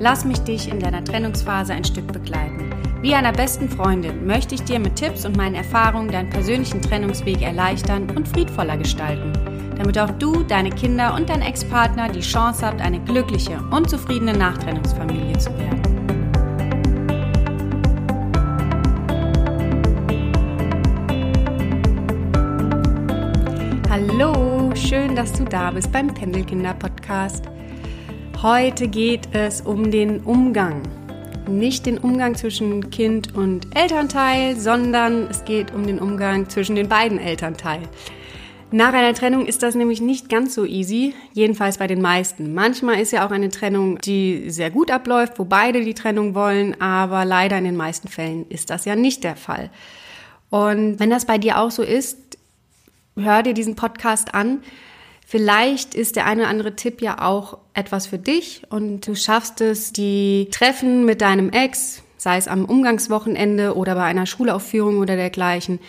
Lass mich dich in deiner Trennungsphase ein Stück begleiten. Wie einer besten Freundin möchte ich dir mit Tipps und meinen Erfahrungen deinen persönlichen Trennungsweg erleichtern und friedvoller gestalten, damit auch du, deine Kinder und dein Ex-Partner die Chance habt, eine glückliche und zufriedene Nachtrennungsfamilie zu werden. Hallo, schön, dass du da bist beim Pendelkinder-Podcast. Heute geht es um den Umgang. Nicht den Umgang zwischen Kind und Elternteil, sondern es geht um den Umgang zwischen den beiden Elternteilen. Nach einer Trennung ist das nämlich nicht ganz so easy, jedenfalls bei den meisten. Manchmal ist ja auch eine Trennung, die sehr gut abläuft, wo beide die Trennung wollen, aber leider in den meisten Fällen ist das ja nicht der Fall. Und wenn das bei dir auch so ist, hör dir diesen Podcast an Vielleicht ist der eine oder andere Tipp ja auch etwas für dich und du schaffst es, die Treffen mit deinem Ex, sei es am Umgangswochenende oder bei einer Schulaufführung oder dergleichen,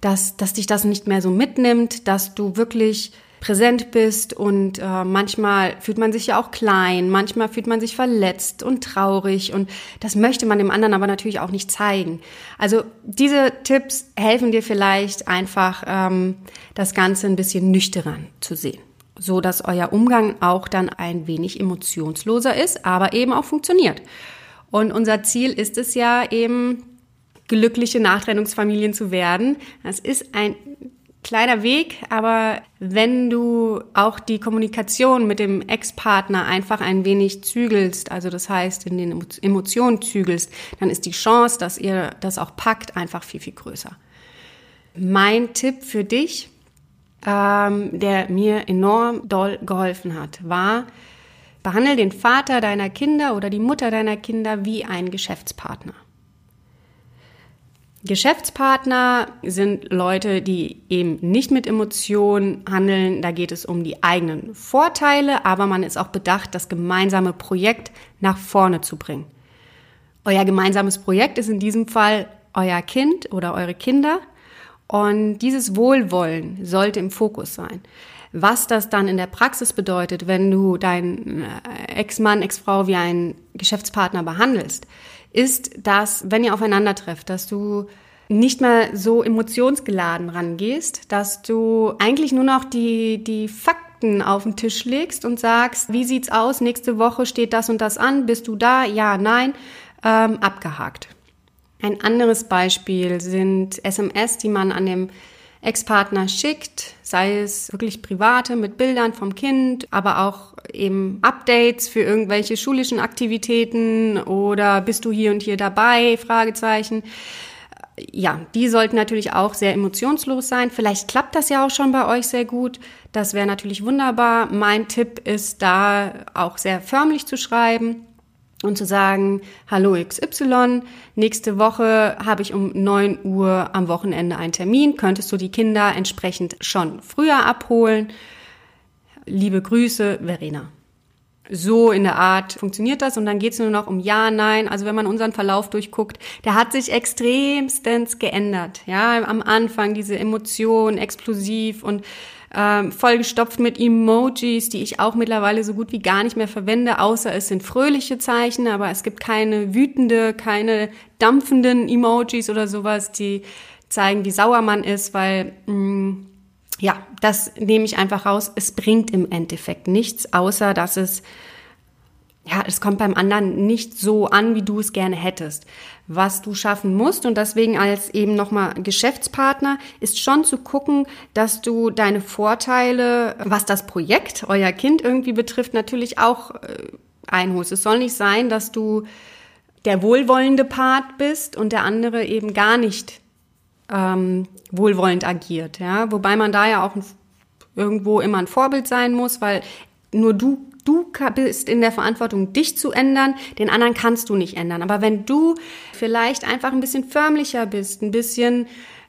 dass, dass dich das nicht mehr so mitnimmt, dass du wirklich präsent bist und äh, manchmal fühlt man sich ja auch klein, manchmal fühlt man sich verletzt und traurig und das möchte man dem anderen aber natürlich auch nicht zeigen. Also diese Tipps helfen dir vielleicht einfach ähm, das Ganze ein bisschen nüchtern zu sehen so dass euer Umgang auch dann ein wenig emotionsloser ist, aber eben auch funktioniert. Und unser Ziel ist es ja eben, glückliche Nachtrennungsfamilien zu werden. Das ist ein kleiner Weg, aber wenn du auch die Kommunikation mit dem Ex-Partner einfach ein wenig zügelst, also das heißt in den Emotionen zügelst, dann ist die Chance, dass ihr das auch packt, einfach viel, viel größer. Mein Tipp für dich, ähm, der mir enorm doll geholfen hat, war, behandle den Vater deiner Kinder oder die Mutter deiner Kinder wie einen Geschäftspartner. Geschäftspartner sind Leute, die eben nicht mit Emotionen handeln. Da geht es um die eigenen Vorteile, aber man ist auch bedacht, das gemeinsame Projekt nach vorne zu bringen. Euer gemeinsames Projekt ist in diesem Fall euer Kind oder eure Kinder und dieses Wohlwollen sollte im Fokus sein. Was das dann in der Praxis bedeutet, wenn du deinen äh, Ex-Mann, Ex-Frau wie einen Geschäftspartner behandelst, ist, dass, wenn ihr aufeinander trefft, dass du nicht mehr so emotionsgeladen rangehst, dass du eigentlich nur noch die, die Fakten auf den Tisch legst und sagst, wie sieht's aus, nächste Woche steht das und das an, bist du da, ja, nein, ähm, abgehakt. Ein anderes Beispiel sind SMS, die man an dem Ex-Partner schickt, sei es wirklich private mit Bildern vom Kind, aber auch eben Updates für irgendwelche schulischen Aktivitäten oder bist du hier und hier dabei? Fragezeichen. Ja, die sollten natürlich auch sehr emotionslos sein. Vielleicht klappt das ja auch schon bei euch sehr gut. Das wäre natürlich wunderbar. Mein Tipp ist da auch sehr förmlich zu schreiben und zu sagen, hallo XY, nächste Woche habe ich um 9 Uhr am Wochenende einen Termin, könntest du die Kinder entsprechend schon früher abholen? Liebe Grüße, Verena. So in der Art funktioniert das und dann geht es nur noch um Ja, Nein. Also wenn man unseren Verlauf durchguckt, der hat sich extremstens geändert. Ja, am Anfang diese Emotion explosiv und ähm, vollgestopft mit Emojis, die ich auch mittlerweile so gut wie gar nicht mehr verwende, außer es sind fröhliche Zeichen, aber es gibt keine wütende, keine dampfenden Emojis oder sowas, die zeigen, wie sauer man ist, weil mh, mm, ja, das nehme ich einfach raus. Es bringt im Endeffekt nichts, außer dass es ja, es kommt beim anderen nicht so an, wie du es gerne hättest. Was du schaffen musst und deswegen als eben nochmal Geschäftspartner ist schon zu gucken, dass du deine Vorteile, was das Projekt, euer Kind irgendwie betrifft, natürlich auch äh, einholst. Es soll nicht sein, dass du der wohlwollende Part bist und der andere eben gar nicht ähm, wohlwollend agiert. Ja? Wobei man da ja auch irgendwo immer ein Vorbild sein muss, weil nur du Du bist in der Verantwortung, dich zu ändern, den anderen kannst du nicht ändern. Aber wenn du vielleicht einfach ein bisschen förmlicher bist, ein bisschen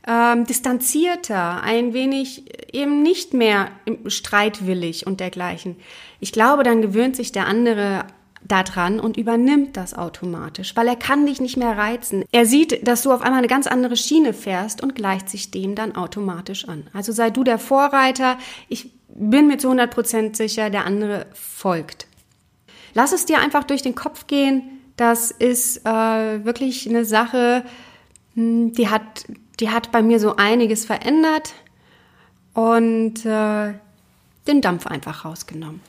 ähm, distanzierter, ein wenig eben nicht mehr streitwillig und dergleichen, ich glaube, dann gewöhnt sich der andere daran und übernimmt das automatisch, weil er kann dich nicht mehr reizen. Er sieht, dass du auf einmal eine ganz andere Schiene fährst und gleicht sich dem dann automatisch an. Also sei du der Vorreiter. Ich bin mir zu 100 Prozent sicher, der andere folgt. Lass es dir einfach durch den Kopf gehen. Das ist äh, wirklich eine Sache, hm, die hat, die hat bei mir so einiges verändert und äh, den Dampf einfach rausgenommen.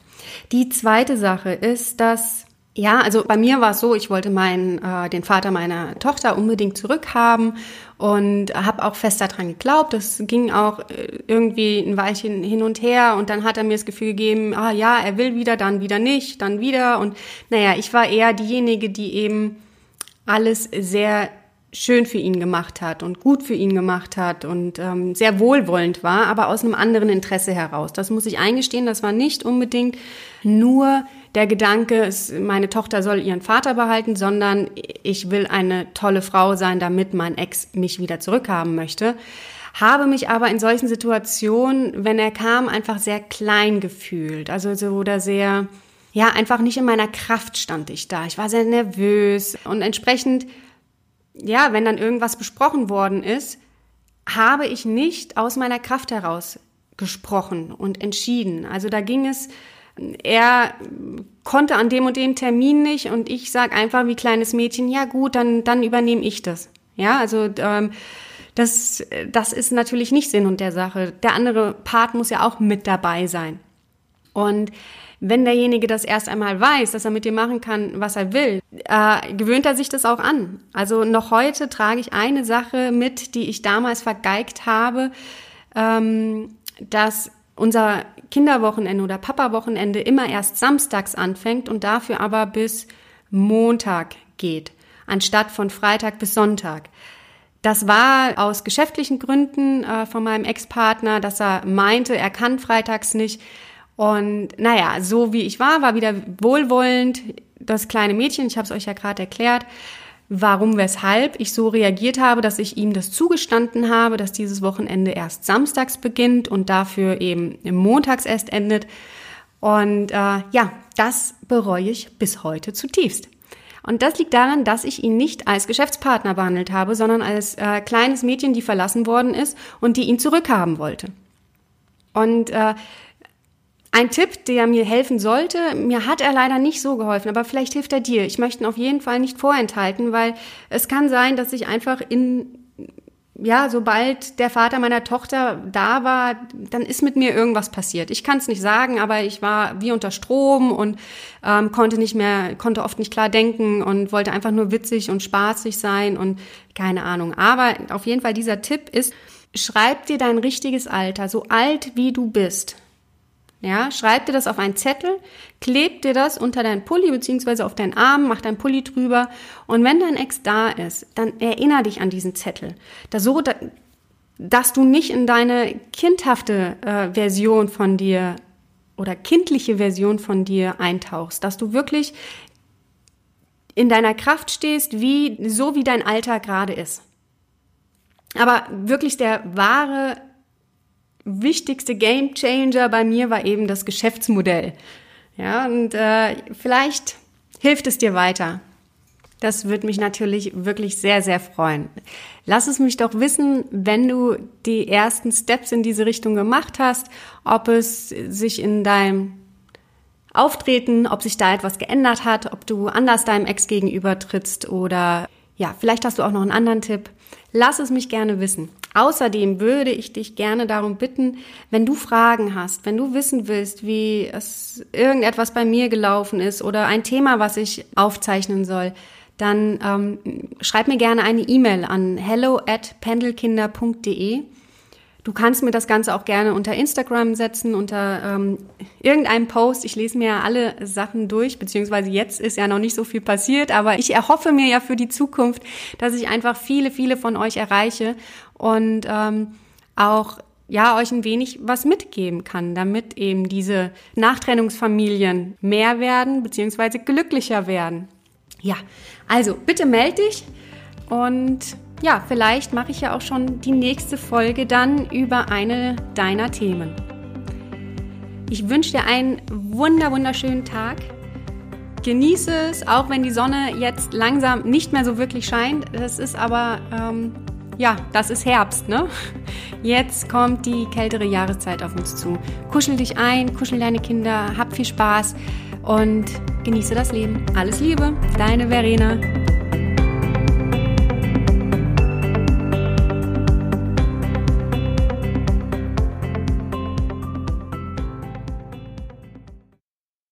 Die zweite Sache ist, dass ja, also bei mir war es so, ich wollte meinen, äh, den Vater meiner Tochter unbedingt zurückhaben und habe auch fest daran geglaubt. Das ging auch äh, irgendwie ein Weilchen hin und her und dann hat er mir das Gefühl gegeben, ah ja, er will wieder, dann wieder nicht, dann wieder und naja, ich war eher diejenige, die eben alles sehr schön für ihn gemacht hat und gut für ihn gemacht hat und ähm, sehr wohlwollend war, aber aus einem anderen Interesse heraus. Das muss ich eingestehen, das war nicht unbedingt nur der Gedanke, meine Tochter soll ihren Vater behalten, sondern ich will eine tolle Frau sein, damit mein Ex mich wieder zurückhaben möchte. Habe mich aber in solchen Situationen, wenn er kam, einfach sehr klein gefühlt. Also so oder sehr, ja, einfach nicht in meiner Kraft stand ich da. Ich war sehr nervös und entsprechend, ja, wenn dann irgendwas besprochen worden ist, habe ich nicht aus meiner Kraft heraus gesprochen und entschieden. Also da ging es er konnte an dem und dem Termin nicht und ich sag einfach wie kleines Mädchen, ja gut, dann, dann übernehme ich das. Ja, also ähm, das, das ist natürlich nicht Sinn und der Sache. Der andere Part muss ja auch mit dabei sein. Und wenn derjenige das erst einmal weiß, dass er mit dir machen kann, was er will, äh, gewöhnt er sich das auch an. Also noch heute trage ich eine Sache mit, die ich damals vergeigt habe, ähm, dass unser Kinderwochenende oder Papa-Wochenende immer erst samstags anfängt und dafür aber bis Montag geht, anstatt von Freitag bis Sonntag. Das war aus geschäftlichen Gründen äh, von meinem Ex-Partner, dass er meinte, er kann freitags nicht. Und naja, so wie ich war, war wieder wohlwollend. Das kleine Mädchen, ich habe es euch ja gerade erklärt, warum, weshalb ich so reagiert habe, dass ich ihm das zugestanden habe, dass dieses Wochenende erst samstags beginnt und dafür eben montags erst endet. Und äh, ja, das bereue ich bis heute zutiefst. Und das liegt daran, dass ich ihn nicht als Geschäftspartner behandelt habe, sondern als äh, kleines Mädchen, die verlassen worden ist und die ihn zurückhaben wollte. Und äh, ein Tipp, der mir helfen sollte, mir hat er leider nicht so geholfen, aber vielleicht hilft er dir. Ich möchte ihn auf jeden Fall nicht vorenthalten, weil es kann sein, dass ich einfach in ja, sobald der Vater meiner Tochter da war, dann ist mit mir irgendwas passiert. Ich kann es nicht sagen, aber ich war wie unter Strom und ähm, konnte nicht mehr, konnte oft nicht klar denken und wollte einfach nur witzig und spaßig sein und keine Ahnung. Aber auf jeden Fall dieser Tipp ist, schreib dir dein richtiges Alter, so alt wie du bist. Ja, schreib dir das auf einen Zettel, kleb dir das unter deinen Pulli beziehungsweise auf deinen Arm, mach deinen Pulli drüber und wenn dein Ex da ist, dann erinnere dich an diesen Zettel. Da so, da, dass du nicht in deine kindhafte äh, Version von dir oder kindliche Version von dir eintauchst, dass du wirklich in deiner Kraft stehst, wie so wie dein Alter gerade ist. Aber wirklich der wahre wichtigste Game Changer bei mir war eben das Geschäftsmodell. Ja, und äh, vielleicht hilft es dir weiter. Das würde mich natürlich wirklich sehr, sehr freuen. Lass es mich doch wissen, wenn du die ersten Steps in diese Richtung gemacht hast, ob es sich in deinem Auftreten, ob sich da etwas geändert hat, ob du anders deinem Ex gegenüber trittst oder ja, vielleicht hast du auch noch einen anderen Tipp. Lass es mich gerne wissen. Außerdem würde ich dich gerne darum bitten, wenn du Fragen hast, wenn du wissen willst, wie es irgendetwas bei mir gelaufen ist oder ein Thema, was ich aufzeichnen soll, dann ähm, schreib mir gerne eine E-Mail an hello at pendelkinder.de Du kannst mir das Ganze auch gerne unter Instagram setzen, unter ähm, irgendeinem Post. Ich lese mir alle Sachen durch, beziehungsweise jetzt ist ja noch nicht so viel passiert, aber ich erhoffe mir ja für die Zukunft, dass ich einfach viele, viele von euch erreiche und ähm, auch ja, euch ein wenig was mitgeben kann, damit eben diese Nachtrennungsfamilien mehr werden, beziehungsweise glücklicher werden. Ja, also bitte melde dich und ja, vielleicht mache ich ja auch schon die nächste Folge dann über eine deiner Themen. Ich wünsche dir einen wunder, wunderschönen Tag. Genieße es, auch wenn die Sonne jetzt langsam nicht mehr so wirklich scheint. Das ist aber ähm, ja, das ist Herbst, ne? Jetzt kommt die kältere Jahreszeit auf uns zu. Kuschel dich ein, kuschel deine Kinder, hab viel Spaß und genieße das Leben. Alles Liebe, deine Verena.